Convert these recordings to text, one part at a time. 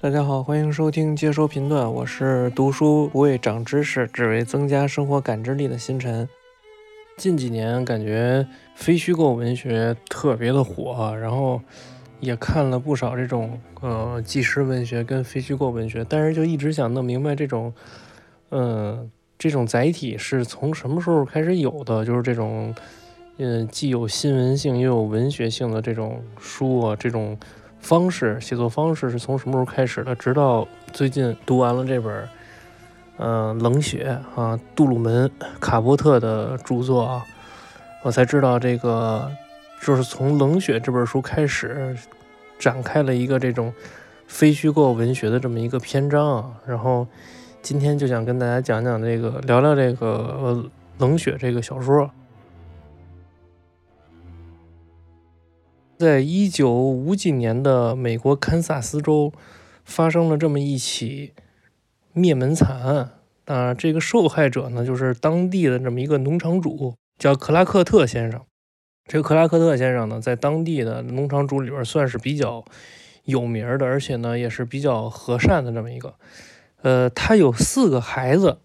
大家好，欢迎收听接收频段，我是读书不为长知识，只为增加生活感知力的星辰。近几年感觉非虚构文学特别的火，然后也看了不少这种呃纪实文学跟非虚构文学，但是就一直想弄明白这种嗯这种载体是从什么时候开始有的，就是这种嗯既有新闻性又有文学性的这种书啊，这种。方式写作方式是从什么时候开始的？直到最近读完了这本，嗯，《冷血》啊，杜鲁门·卡波特的著作啊，我才知道这个就是从《冷血》这本书开始展开了一个这种非虚构文学的这么一个篇章啊。然后今天就想跟大家讲讲这个，聊聊这个《冷血》这个小说。在一九五几年的美国堪萨斯州，发生了这么一起灭门惨案啊！这个受害者呢，就是当地的这么一个农场主，叫克拉克特先生。这个克拉克特先生呢，在当地的农场主里边算是比较有名的，而且呢，也是比较和善的这么一个。呃，他有四个孩子，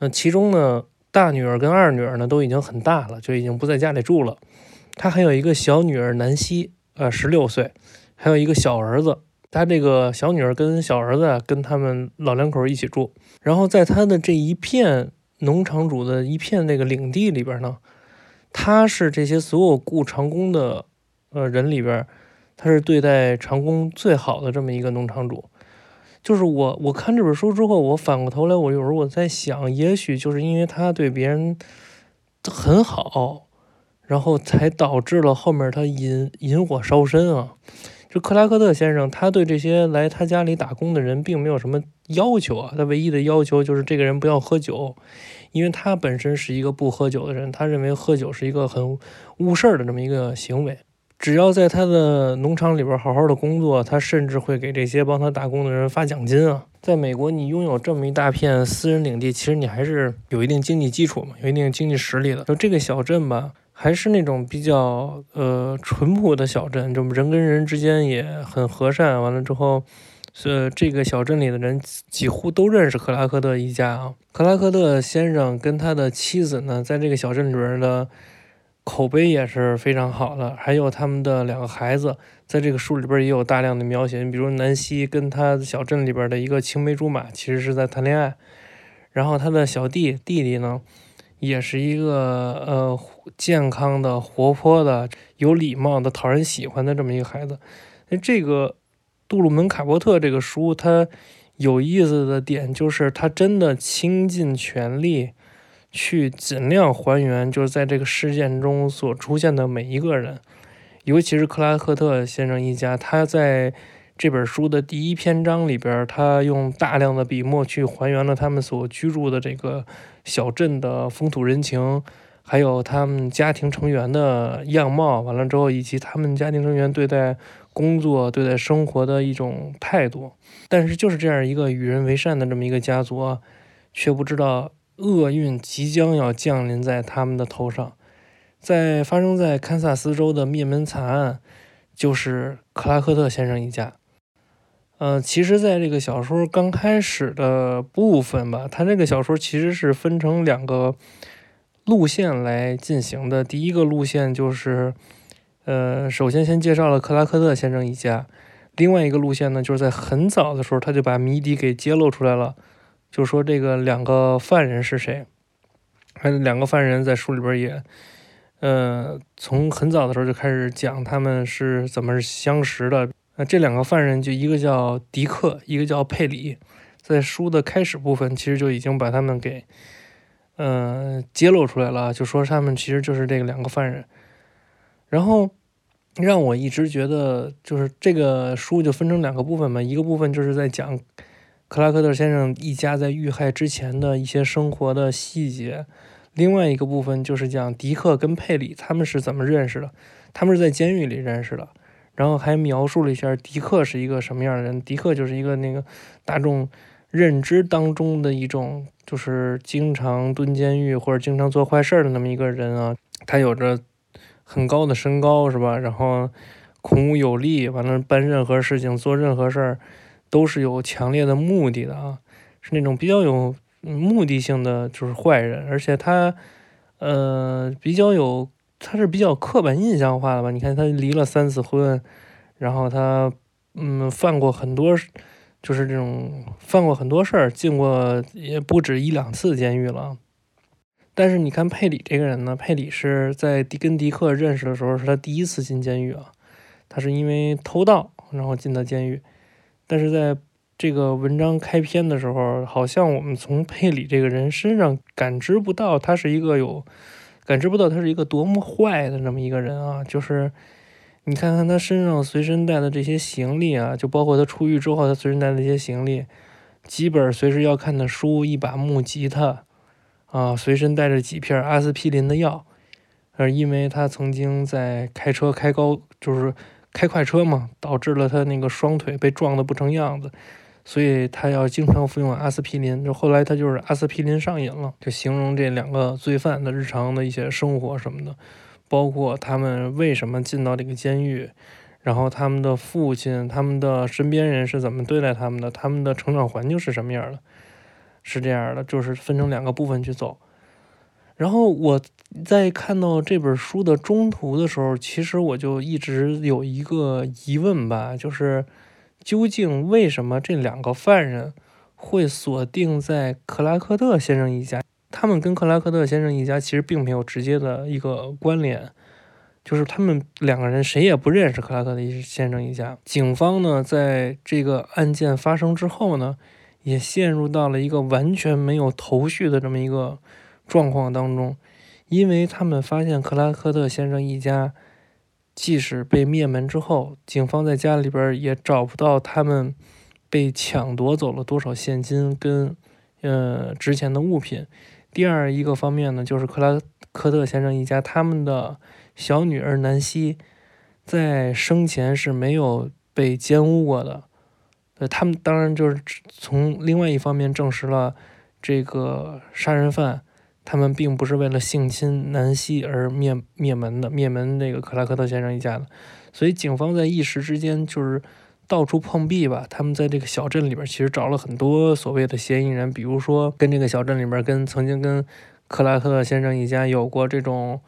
嗯，其中呢，大女儿跟二女儿呢都已经很大了，就已经不在家里住了。他还有一个小女儿南希，呃，十六岁，还有一个小儿子。他这个小女儿跟小儿子跟他们老两口一起住。然后在他的这一片农场主的一片那个领地里边呢，他是这些所有雇长工的呃人里边，他是对待长工最好的这么一个农场主。就是我我看这本书之后，我反过头来，我有时候我在想，也许就是因为他对别人很好。然后才导致了后面他引引火烧身啊！这克拉克特先生，他对这些来他家里打工的人并没有什么要求啊，他唯一的要求就是这个人不要喝酒，因为他本身是一个不喝酒的人，他认为喝酒是一个很误事儿的这么一个行为。只要在他的农场里边好好的工作，他甚至会给这些帮他打工的人发奖金啊！在美国，你拥有这么一大片私人领地，其实你还是有一定经济基础嘛，有一定经济实力的。就这个小镇吧。还是那种比较呃淳朴的小镇，就人跟人之间也很和善。完了之后，呃，这个小镇里的人几乎都认识克拉克特一家啊。克拉克特先生跟他的妻子呢，在这个小镇里边的口碑也是非常好的。还有他们的两个孩子，在这个书里边也有大量的描写。你比如南希跟他小镇里边的一个青梅竹马，其实是在谈恋爱。然后他的小弟弟弟呢？也是一个呃健康的、活泼的、有礼貌的、讨人喜欢的这么一个孩子。那这个杜鲁门·卡波特这个书，它有意思的点就是他真的倾尽全力去尽量还原，就是在这个事件中所出现的每一个人，尤其是克拉克特先生一家，他在。这本书的第一篇章里边，他用大量的笔墨去还原了他们所居住的这个小镇的风土人情，还有他们家庭成员的样貌。完了之后，以及他们家庭成员对待工作、对待生活的一种态度。但是，就是这样一个与人为善的这么一个家族，却不知道厄运即将要降临在他们的头上。在发生在堪萨斯州的灭门惨案，就是克拉克特先生一家。呃，其实，在这个小说刚开始的部分吧，它这个小说其实是分成两个路线来进行的。第一个路线就是，呃，首先先介绍了克拉克特先生一家；另外一个路线呢，就是在很早的时候，他就把谜底给揭露出来了，就说这个两个犯人是谁。还有两个犯人在书里边也，呃，从很早的时候就开始讲他们是怎么相识的。那这两个犯人就一个叫迪克，一个叫佩里，在书的开始部分其实就已经把他们给，嗯，揭露出来了，就说他们其实就是这个两个犯人。然后让我一直觉得，就是这个书就分成两个部分嘛，一个部分就是在讲克拉克特先生一家在遇害之前的一些生活的细节，另外一个部分就是讲迪克跟佩里他们是怎么认识的，他们是在监狱里认识的，然后还描述了一下迪克是一个什么样的人。迪克就是一个那个大众认知当中的一种，就是经常蹲监狱或者经常做坏事的那么一个人啊。他有着很高的身高，是吧？然后孔武有力，完了办任何事情、做任何事儿都是有强烈的目的的啊，是那种比较有目的性的，就是坏人。而且他，呃，比较有，他是比较刻板印象化的吧？你看他离了三次婚，然后他，嗯，犯过很多，就是这种犯过很多事儿，进过也不止一两次监狱了。但是你看佩里这个人呢，佩里是在迪跟迪克认识的时候是他第一次进监狱啊，他是因为偷盗然后进的监狱。但是在这个文章开篇的时候，好像我们从佩里这个人身上感知不到他是一个有感知不到他是一个多么坏的这么一个人啊。就是你看看他身上随身带的这些行李啊，就包括他出狱之后他随身带的一些行李，几本随时要看的书，一把木吉他。啊，随身带着几片阿司匹林的药，呃，因为他曾经在开车开高，就是开快车嘛，导致了他那个双腿被撞得不成样子，所以他要经常服用阿司匹林。就后来他就是阿司匹林上瘾了，就形容这两个罪犯的日常的一些生活什么的，包括他们为什么进到这个监狱，然后他们的父亲、他们的身边人是怎么对待他们的，他们的成长环境是什么样的。是这样的，就是分成两个部分去走。然后我在看到这本书的中途的时候，其实我就一直有一个疑问吧，就是究竟为什么这两个犯人会锁定在克拉克特先生一家？他们跟克拉克特先生一家其实并没有直接的一个关联，就是他们两个人谁也不认识克拉克特先生一家。警方呢，在这个案件发生之后呢？也陷入到了一个完全没有头绪的这么一个状况当中，因为他们发现克拉克特先生一家，即使被灭门之后，警方在家里边也找不到他们被抢夺走了多少现金跟呃值钱的物品。第二一个方面呢，就是克拉克特先生一家他们的小女儿南希，在生前是没有被奸污过的。呃，他们当然就是从另外一方面证实了，这个杀人犯他们并不是为了性侵南希而灭灭门的，灭门那个克拉克特先生一家的。所以警方在一时之间就是到处碰壁吧。他们在这个小镇里边其实找了很多所谓的嫌疑人，比如说跟这个小镇里边跟曾经跟克拉克先生一家有过这种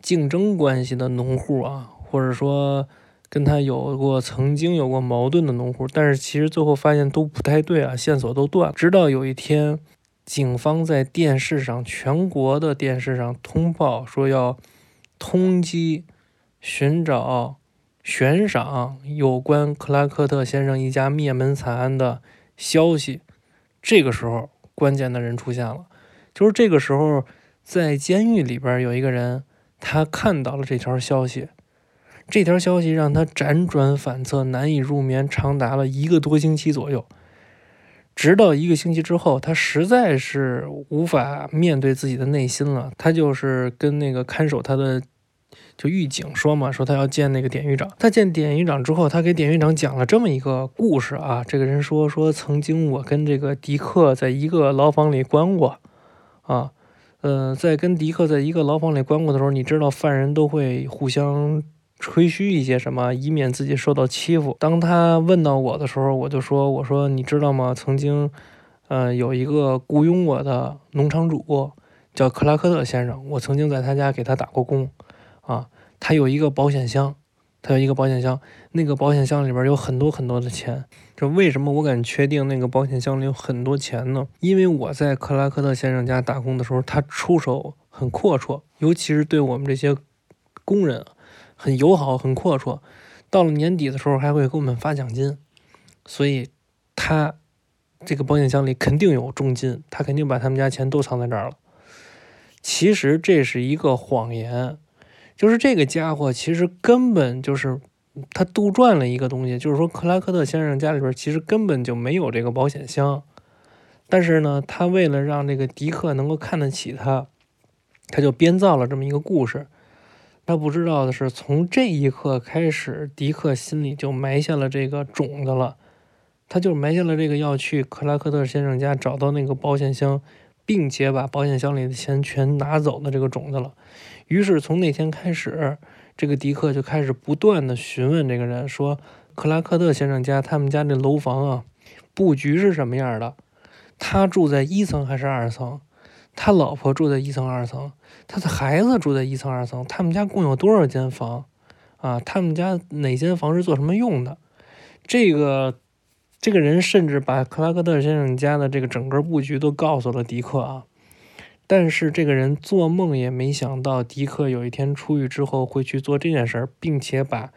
竞争关系的农户啊，或者说。跟他有过曾经有过矛盾的农户，但是其实最后发现都不太对啊，线索都断。直到有一天，警方在电视上，全国的电视上通报说要通缉、寻找、悬赏有关克拉克特先生一家灭门惨案的消息。这个时候，关键的人出现了，就是这个时候，在监狱里边有一个人，他看到了这条消息。这条消息让他辗转反侧，难以入眠，长达了一个多星期左右。直到一个星期之后，他实在是无法面对自己的内心了。他就是跟那个看守他的就狱警说嘛，说他要见那个典狱长。他见典狱长之后，他给典狱长讲了这么一个故事啊。这个人说说曾经我跟这个迪克在一个牢房里关过啊，呃，在跟迪克在一个牢房里关过的时候，你知道犯人都会互相。吹嘘一些什么，以免自己受到欺负。当他问到我的时候，我就说：“我说你知道吗？曾经，呃，有一个雇佣我的农场主叫克拉克特先生，我曾经在他家给他打过工。啊，他有一个保险箱，他有一个保险箱，那个保险箱里边有很多很多的钱。这为什么我敢确定那个保险箱里有很多钱呢？因为我在克拉克特先生家打工的时候，他出手很阔绰，尤其是对我们这些工人。”很友好，很阔绰。到了年底的时候，还会给我们发奖金。所以，他这个保险箱里肯定有重金，他肯定把他们家钱都藏在这儿了。其实这是一个谎言，就是这个家伙其实根本就是他杜撰了一个东西，就是说克拉克特先生家里边其实根本就没有这个保险箱。但是呢，他为了让这个迪克能够看得起他，他就编造了这么一个故事。他不知道的是，从这一刻开始，迪克心里就埋下了这个种子了。他就埋下了这个要去克拉克特先生家找到那个保险箱，并且把保险箱里的钱全拿走的这个种子了。于是从那天开始，这个迪克就开始不断的询问这个人说：“克拉克特先生家他们家这楼房啊，布局是什么样的？他住在一层还是二层？他老婆住在一层二层？他的孩子住在一层二层？他们家共有多少间房？啊，他们家哪间房是做什么用的？这个。”这个人甚至把克拉克特先生家的这个整个布局都告诉了迪克啊，但是这个人做梦也没想到，迪克有一天出狱之后会去做这件事儿，并且把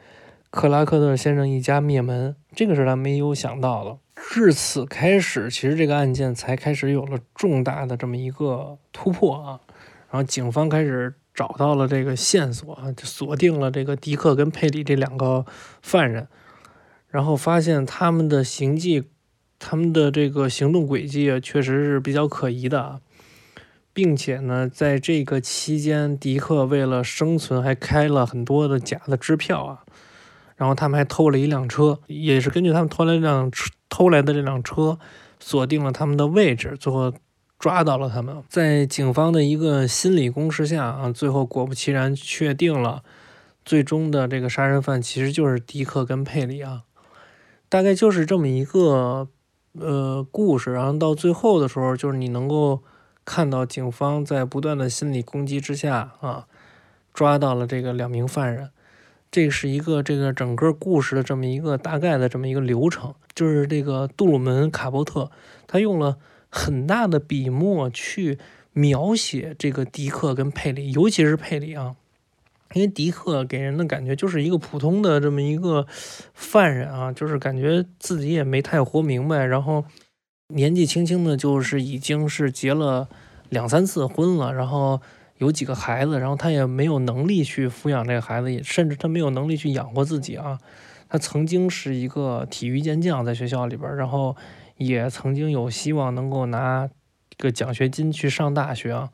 克拉克特先生一家灭门，这个是他没有想到的。至此开始，其实这个案件才开始有了重大的这么一个突破啊，然后警方开始找到了这个线索啊，就锁定了这个迪克跟佩里这两个犯人。然后发现他们的行迹，他们的这个行动轨迹啊，确实是比较可疑的啊，并且呢，在这个期间，迪克为了生存，还开了很多的假的支票啊。然后他们还偷了一辆车，也是根据他们偷来这辆偷来的这辆车，锁定了他们的位置，最后抓到了他们。在警方的一个心理攻势下啊，最后果不其然确定了，最终的这个杀人犯其实就是迪克跟佩里啊。大概就是这么一个呃故事，然后到最后的时候，就是你能够看到警方在不断的心理攻击之下啊，抓到了这个两名犯人。这是一个这个整个故事的这么一个大概的这么一个流程，就是这个杜鲁门卡波特他用了很大的笔墨去描写这个迪克跟佩里，尤其是佩里啊。因为迪克给人的感觉就是一个普通的这么一个犯人啊，就是感觉自己也没太活明白，然后年纪轻轻的，就是已经是结了两三次婚了，然后有几个孩子，然后他也没有能力去抚养这个孩子，也甚至他没有能力去养活自己啊。他曾经是一个体育健将，在学校里边，然后也曾经有希望能够拿个奖学金去上大学啊，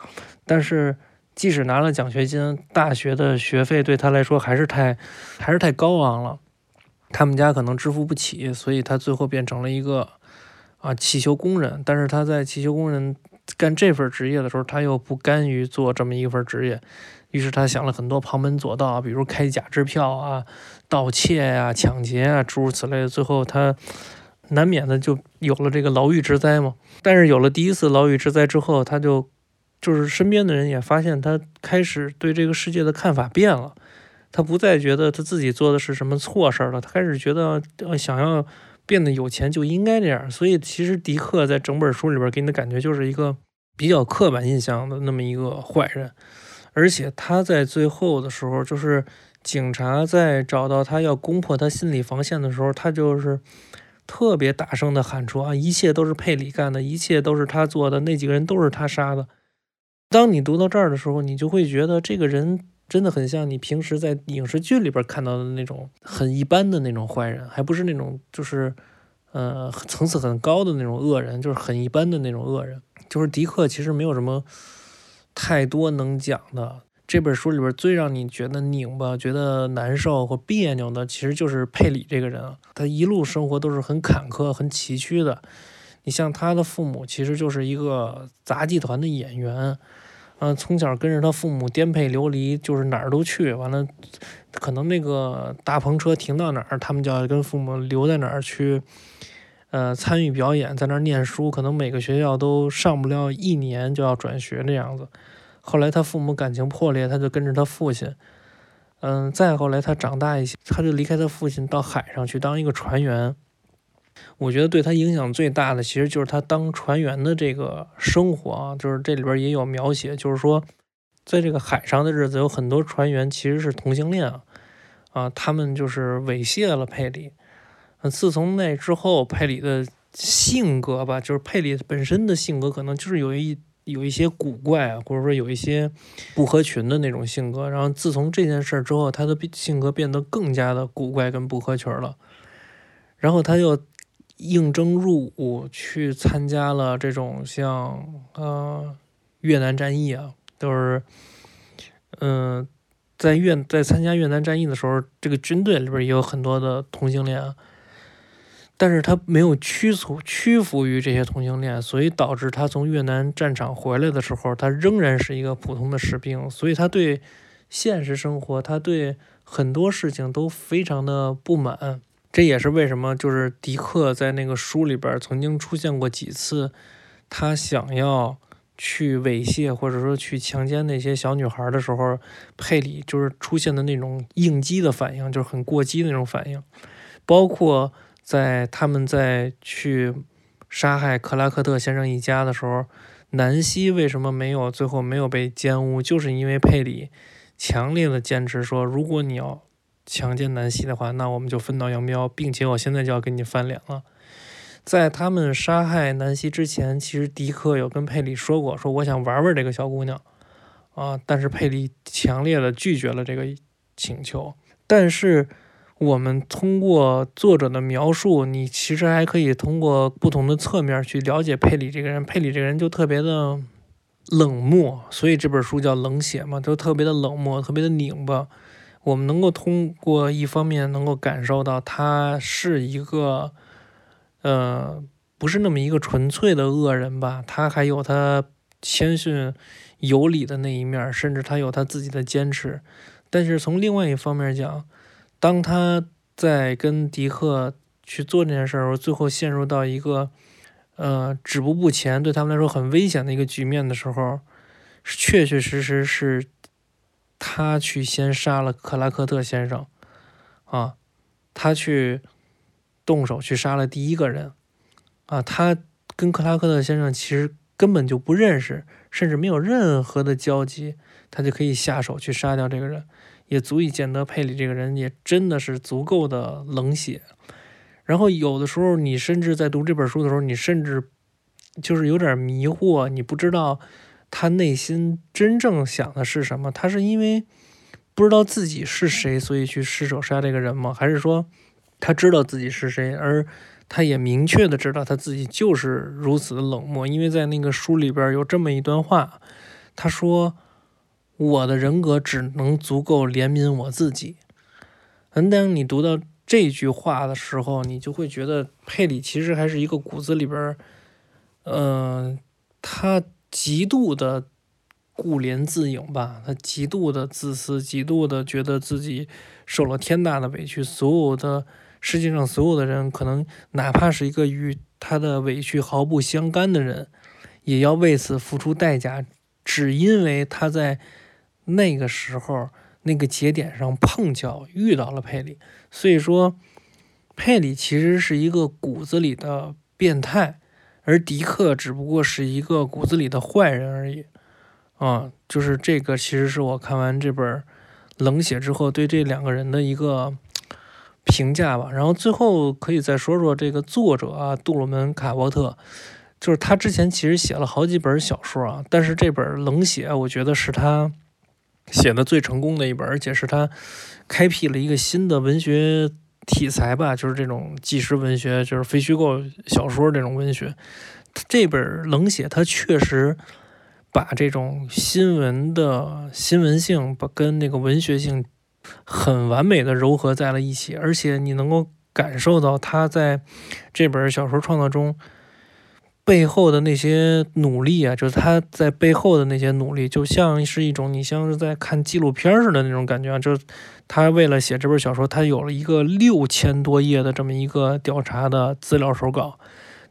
但是。即使拿了奖学金，大学的学费对他来说还是太，还是太高昂了，他们家可能支付不起，所以他最后变成了一个啊汽修工人。但是他在汽修工人干这份职业的时候，他又不甘于做这么一份职业，于是他想了很多旁门左道，比如开假支票啊、盗窃呀、抢劫啊，诸如此类。最后他难免的就有了这个牢狱之灾嘛。但是有了第一次牢狱之灾之后，他就。就是身边的人也发现他开始对这个世界的看法变了，他不再觉得他自己做的是什么错事了，他开始觉得想要变得有钱就应该这样。所以其实迪克在整本书里边给你的感觉就是一个比较刻板印象的那么一个坏人，而且他在最后的时候，就是警察在找到他要攻破他心理防线的时候，他就是特别大声的喊出啊，一切都是佩里干的，一切都是他做的，那几个人都是他杀的。当你读到这儿的时候，你就会觉得这个人真的很像你平时在影视剧里边看到的那种很一般的那种坏人，还不是那种就是呃层次很高的那种恶人，就是很一般的那种恶人。就是迪克其实没有什么太多能讲的。这本书里边最让你觉得拧巴、觉得难受或别扭的，其实就是佩里这个人啊。他一路生活都是很坎坷、很崎岖的。你像他的父母，其实就是一个杂技团的演员，嗯，从小跟着他父母颠沛流离，就是哪儿都去。完了，可能那个大篷车停到哪儿，他们就要跟父母留在哪儿去，呃，参与表演，在那儿念书。可能每个学校都上不了一年就要转学这样子。后来他父母感情破裂，他就跟着他父亲，嗯，再后来他长大一些，他就离开他父亲到海上去当一个船员。我觉得对他影响最大的，其实就是他当船员的这个生活啊，就是这里边也有描写，就是说，在这个海上的日子，有很多船员其实是同性恋啊，啊，他们就是猥亵了佩里。自从那之后，佩里的性格吧，就是佩里本身的性格，可能就是有一有一些古怪啊，或者说有一些不合群的那种性格。然后自从这件事之后，他的性格变得更加的古怪跟不合群了。然后他又。应征入伍去参加了这种像呃越南战役啊，都是，嗯，在越在参加越南战役的时候，这个军队里边也有很多的同性恋啊，但是他没有屈服屈服于这些同性恋，所以导致他从越南战场回来的时候，他仍然是一个普通的士兵，所以他对现实生活，他对很多事情都非常的不满。这也是为什么，就是迪克在那个书里边曾经出现过几次，他想要去猥亵或者说去强奸那些小女孩的时候，佩里就是出现的那种应激的反应，就是很过激的那种反应。包括在他们在去杀害克拉克特先生一家的时候，南希为什么没有最后没有被奸污，就是因为佩里强烈的坚持说，如果你要。强奸南希的话，那我们就分道扬镳，并且我现在就要跟你翻脸了。在他们杀害南希之前，其实迪克有跟佩里说过，说我想玩玩这个小姑娘啊，但是佩里强烈的拒绝了这个请求。但是我们通过作者的描述，你其实还可以通过不同的侧面去了解佩里这个人。佩里这个人就特别的冷漠，所以这本书叫冷血嘛，就特别的冷漠，特别的拧巴。我们能够通过一方面能够感受到他是一个，呃，不是那么一个纯粹的恶人吧？他还有他谦逊有礼的那一面，甚至他有他自己的坚持。但是从另外一方面讲，当他在跟迪克去做这件事儿，最后陷入到一个呃止步不前，对他们来说很危险的一个局面的时候，确确实实是。他去先杀了克拉克特先生，啊，他去动手去杀了第一个人，啊，他跟克拉克特先生其实根本就不认识，甚至没有任何的交集，他就可以下手去杀掉这个人，也足以见得佩里这个人也真的是足够的冷血。然后有的时候你甚至在读这本书的时候，你甚至就是有点迷惑，你不知道。他内心真正想的是什么？他是因为不知道自己是谁，所以去失手杀这个人吗？还是说他知道自己是谁，而他也明确的知道他自己就是如此的冷漠？因为在那个书里边有这么一段话，他说：“我的人格只能足够怜悯我自己。”嗯，当你读到这句话的时候，你就会觉得佩里其实还是一个骨子里边，嗯，他。极度的顾怜自影吧，他极度的自私，极度的觉得自己受了天大的委屈。所有的世界上所有的人，可能哪怕是一个与他的委屈毫不相干的人，也要为此付出代价，只因为他在那个时候那个节点上碰巧遇到了佩里。所以说，佩里其实是一个骨子里的变态。而迪克只不过是一个骨子里的坏人而已，啊，就是这个，其实是我看完这本《冷血》之后对这两个人的一个评价吧。然后最后可以再说说这个作者啊，杜鲁门·卡波特，就是他之前其实写了好几本小说啊，但是这本《冷血》我觉得是他写的最成功的一本，而且是他开辟了一个新的文学。题材吧，就是这种纪实文学，就是非虚构小说这种文学。这本《冷血》它确实把这种新闻的新闻性，把跟那个文学性很完美的糅合在了一起，而且你能够感受到他在这本小说创作中。背后的那些努力啊，就是他在背后的那些努力，就像是一种你像是在看纪录片似的那种感觉啊。就是他为了写这本小说，他有了一个六千多页的这么一个调查的资料手稿。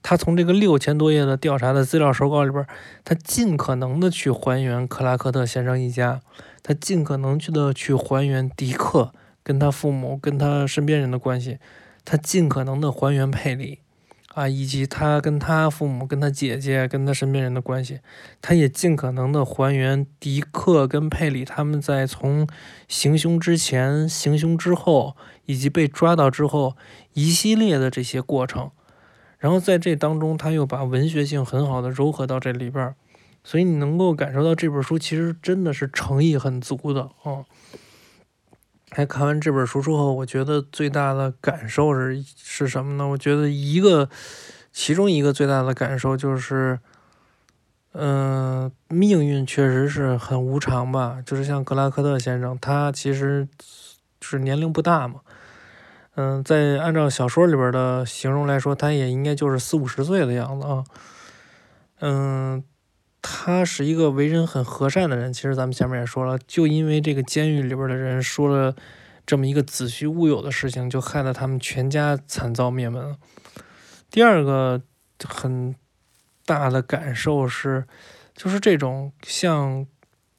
他从这个六千多页的调查的资料手稿里边，他尽可能的去还原克拉克特先生一家，他尽可能去的去还原迪克跟他父母跟他身边人的关系，他尽可能的还原佩里。啊，以及他跟他父母、跟他姐姐、跟他身边人的关系，他也尽可能的还原迪克跟佩里他们在从行凶之前、行凶之后，以及被抓到之后一系列的这些过程。然后在这当中，他又把文学性很好的糅合到这里边儿，所以你能够感受到这本书其实真的是诚意很足的啊。还看完这本书之后，我觉得最大的感受是是什么呢？我觉得一个，其中一个最大的感受就是，嗯，命运确实是很无常吧。就是像格拉克特先生，他其实是年龄不大嘛。嗯，在按照小说里边的形容来说，他也应该就是四五十岁的样子啊。嗯，他是一个为人很和善的人。其实咱们前面也说了，就因为这个监狱里边的人说了这么一个子虚乌有的事情，就害得他们全家惨遭灭门。第二个很。大的感受是，就是这种像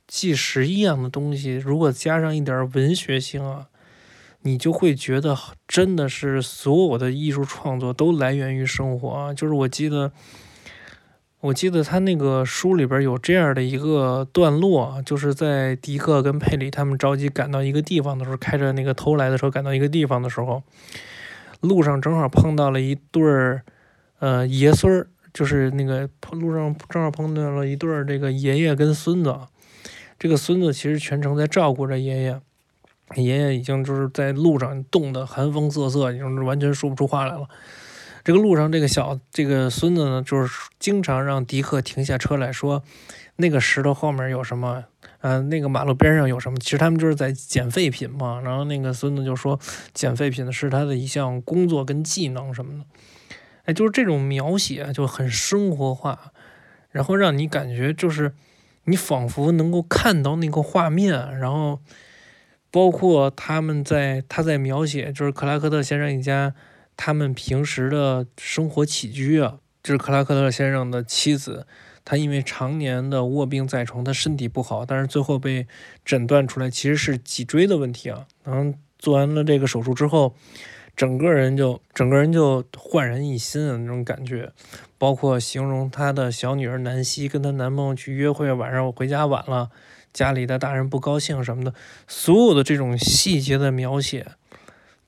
纪实一样的东西，如果加上一点文学性啊，你就会觉得真的是所有的艺术创作都来源于生活啊。就是我记得，我记得他那个书里边有这样的一个段落，就是在迪克跟佩里他们着急赶到一个地方的时候，开着那个偷来的车赶到一个地方的时候，路上正好碰到了一对儿呃爷孙儿。就是那个路上正好碰到了一对儿这个爷爷跟孙子，这个孙子其实全程在照顾着爷爷，爷爷已经就是在路上冻得寒风瑟瑟，已经完全说不出话来了。这个路上这个小这个孙子呢，就是经常让迪克停下车来说，那个石头后面有什么？呃，那个马路边上有什么？其实他们就是在捡废品嘛。然后那个孙子就说，捡废品是他的一项工作跟技能什么的。哎，就是这种描写就很生活化，然后让你感觉就是你仿佛能够看到那个画面，然后包括他们在他在描写就是克拉克特先生一家他们平时的生活起居啊，就是克拉克特先生的妻子，他因为常年的卧病在床，他身体不好，但是最后被诊断出来其实是脊椎的问题啊，然后做完了这个手术之后。整个人就整个人就焕然一新的那种感觉，包括形容他的小女儿南希跟她男朋友去约会，晚上我回家晚了，家里的大人不高兴什么的，所有的这种细节的描写，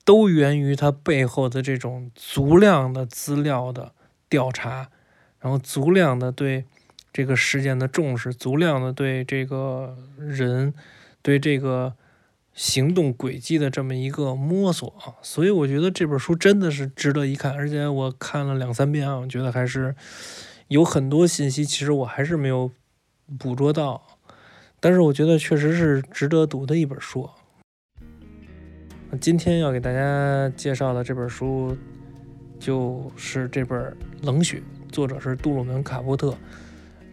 都源于他背后的这种足量的资料的调查，然后足量的对这个事件的重视，足量的对这个人，对这个。行动轨迹的这么一个摸索，所以我觉得这本书真的是值得一看，而且我看了两三遍啊，我觉得还是有很多信息，其实我还是没有捕捉到，但是我觉得确实是值得读的一本书。今天要给大家介绍的这本书就是这本《冷血》，作者是杜鲁门·卡波特。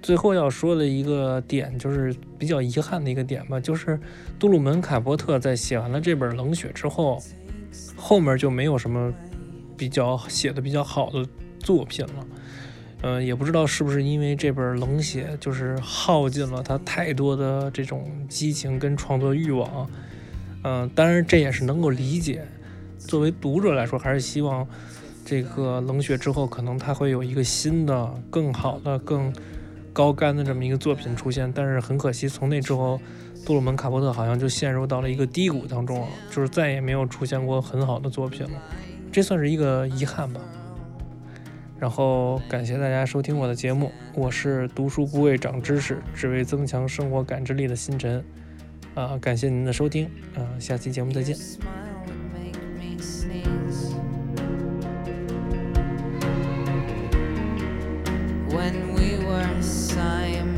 最后要说的一个点，就是比较遗憾的一个点吧，就是杜鲁门·卡波特在写完了这本《冷血》之后，后面就没有什么比较写的比较好的作品了。嗯，也不知道是不是因为这本《冷血》就是耗尽了他太多的这种激情跟创作欲望。嗯，当然这也是能够理解。作为读者来说，还是希望这个《冷血》之后，可能他会有一个新的、更好的、更。高干的这么一个作品出现，但是很可惜，从那之后，杜鲁门·卡波特好像就陷入到了一个低谷当中了，就是再也没有出现过很好的作品了，这算是一个遗憾吧。然后感谢大家收听我的节目，我是读书不为长知识，只为增强生活感知力的星辰，啊感谢您的收听啊下期节目再见 When we were siren